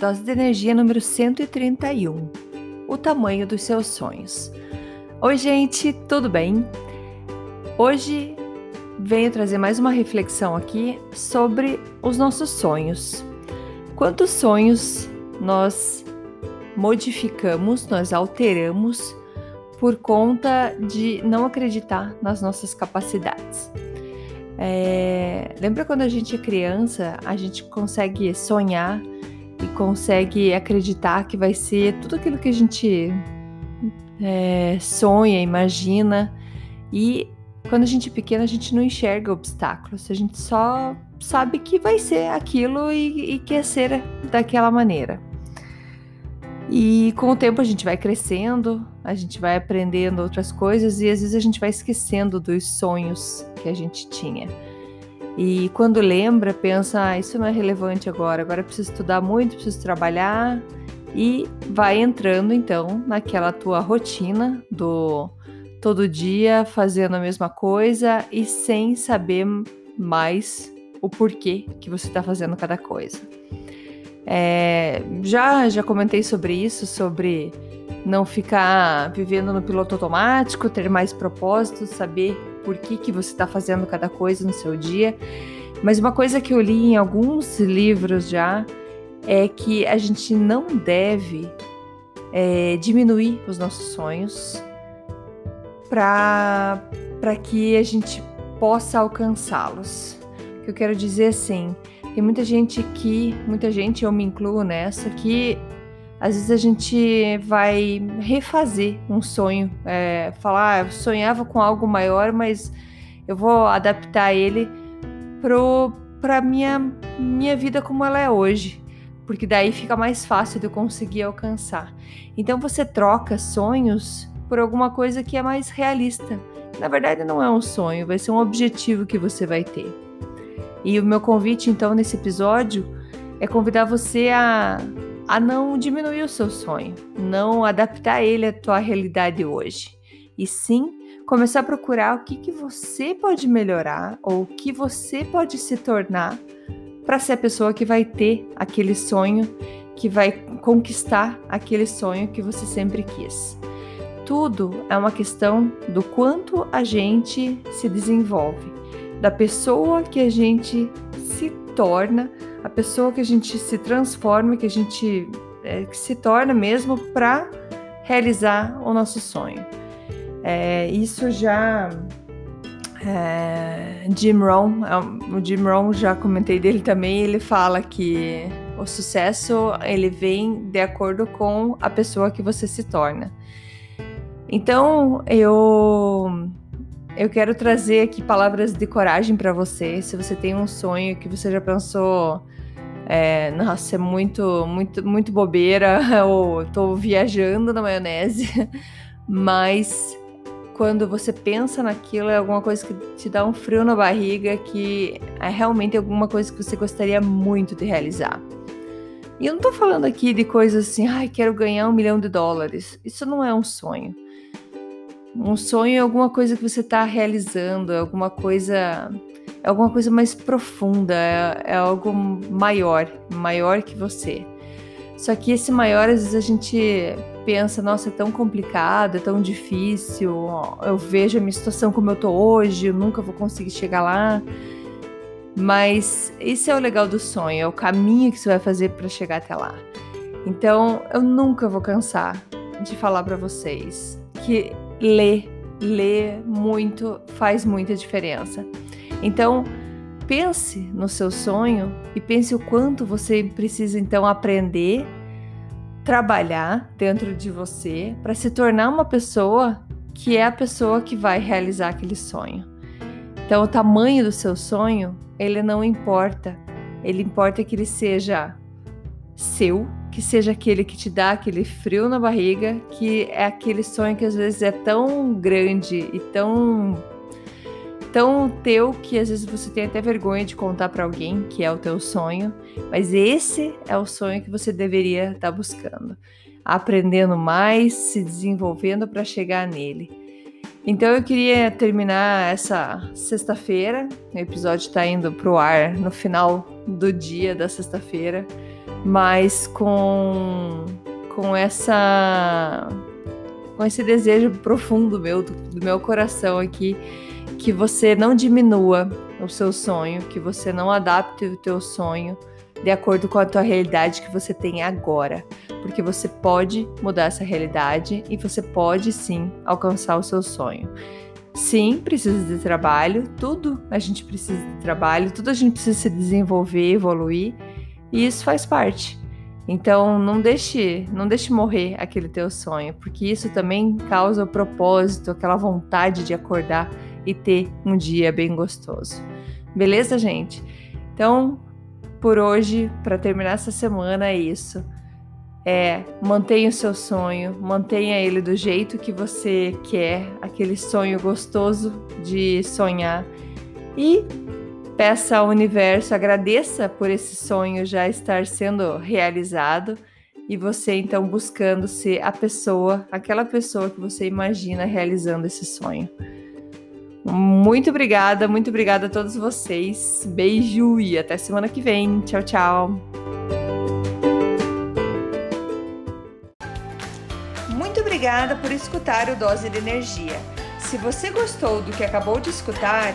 Dose de energia número 131. O tamanho dos seus sonhos. Oi, gente, tudo bem? Hoje venho trazer mais uma reflexão aqui sobre os nossos sonhos. Quantos sonhos nós modificamos, nós alteramos por conta de não acreditar nas nossas capacidades? É, lembra quando a gente é criança, a gente consegue sonhar consegue acreditar que vai ser tudo aquilo que a gente é, sonha, imagina. E quando a gente é pequena, a gente não enxerga obstáculos, a gente só sabe que vai ser aquilo e, e quer ser daquela maneira. E com o tempo a gente vai crescendo, a gente vai aprendendo outras coisas e às vezes a gente vai esquecendo dos sonhos que a gente tinha. E quando lembra, pensa, ah, isso não é relevante agora, agora preciso estudar muito, preciso trabalhar e vai entrando então naquela tua rotina do todo dia fazendo a mesma coisa e sem saber mais o porquê que você está fazendo cada coisa. É, já já comentei sobre isso, sobre não ficar vivendo no piloto automático, ter mais propósito, saber por que, que você está fazendo cada coisa no seu dia. Mas uma coisa que eu li em alguns livros já é que a gente não deve é, diminuir os nossos sonhos para que a gente possa alcançá-los. O que eu quero dizer assim, tem muita gente que, muita gente, eu me incluo nessa, que às vezes a gente vai refazer um sonho, é, falar, ah, eu sonhava com algo maior, mas eu vou adaptar ele para minha minha vida como ela é hoje, porque daí fica mais fácil de eu conseguir alcançar. Então você troca sonhos por alguma coisa que é mais realista. Na verdade não é um sonho, vai ser um objetivo que você vai ter. E o meu convite então nesse episódio é convidar você a a não diminuir o seu sonho, não adaptar ele à tua realidade hoje, e sim começar a procurar o que, que você pode melhorar ou o que você pode se tornar para ser a pessoa que vai ter aquele sonho, que vai conquistar aquele sonho que você sempre quis. Tudo é uma questão do quanto a gente se desenvolve, da pessoa que a gente se torna a pessoa que a gente se transforma, que a gente é, que se torna mesmo para realizar o nosso sonho. É, isso já é, Jim Rohn, é o Jim Rohn já comentei dele também, ele fala que o sucesso ele vem de acordo com a pessoa que você se torna. Então eu eu quero trazer aqui palavras de coragem para você. Se você tem um sonho que você já pensou, é, nossa, é muito, muito, muito bobeira, ou tô viajando na maionese, mas quando você pensa naquilo, é alguma coisa que te dá um frio na barriga, que é realmente alguma coisa que você gostaria muito de realizar. E eu não tô falando aqui de coisas assim, ai, quero ganhar um milhão de dólares. Isso não é um sonho. Um sonho é alguma coisa que você está realizando, é alguma coisa, é alguma coisa mais profunda, é, é, algo maior, maior que você. Só que esse maior, às vezes a gente pensa, nossa, é tão complicado, é tão difícil, eu vejo a minha situação como eu tô hoje, eu nunca vou conseguir chegar lá. Mas esse é o legal do sonho, é o caminho que você vai fazer para chegar até lá. Então, eu nunca vou cansar de falar para vocês que ler, ler muito faz muita diferença. Então, pense no seu sonho e pense o quanto você precisa então aprender, trabalhar dentro de você para se tornar uma pessoa que é a pessoa que vai realizar aquele sonho. Então, o tamanho do seu sonho, ele não importa. Ele importa que ele seja seu, que seja aquele que te dá aquele frio na barriga, que é aquele sonho que às vezes é tão grande e tão tão teu que às vezes você tem até vergonha de contar para alguém que é o teu sonho, mas esse é o sonho que você deveria estar tá buscando, aprendendo mais, se desenvolvendo para chegar nele. Então eu queria terminar essa sexta-feira, o episódio está indo pro ar no final do dia da sexta-feira, mas com com essa com esse desejo profundo meu do, do meu coração aqui que você não diminua o seu sonho, que você não adapte o teu sonho de acordo com a tua realidade que você tem agora, porque você pode mudar essa realidade e você pode sim alcançar o seu sonho. Sim, precisa de trabalho, tudo a gente precisa de trabalho, tudo a gente precisa se desenvolver, evoluir, e isso faz parte. Então, não deixe, não deixe morrer aquele teu sonho, porque isso também causa o propósito, aquela vontade de acordar e ter um dia bem gostoso. Beleza, gente? Então, por hoje, para terminar essa semana, é isso. É, mantenha o seu sonho, mantenha ele do jeito que você quer, aquele sonho gostoso de sonhar. E peça ao universo, agradeça por esse sonho já estar sendo realizado e você então buscando ser a pessoa, aquela pessoa que você imagina realizando esse sonho. Muito obrigada, muito obrigada a todos vocês. Beijo e até semana que vem. Tchau, tchau. Muito obrigada por escutar o Dose de Energia. Se você gostou do que acabou de escutar,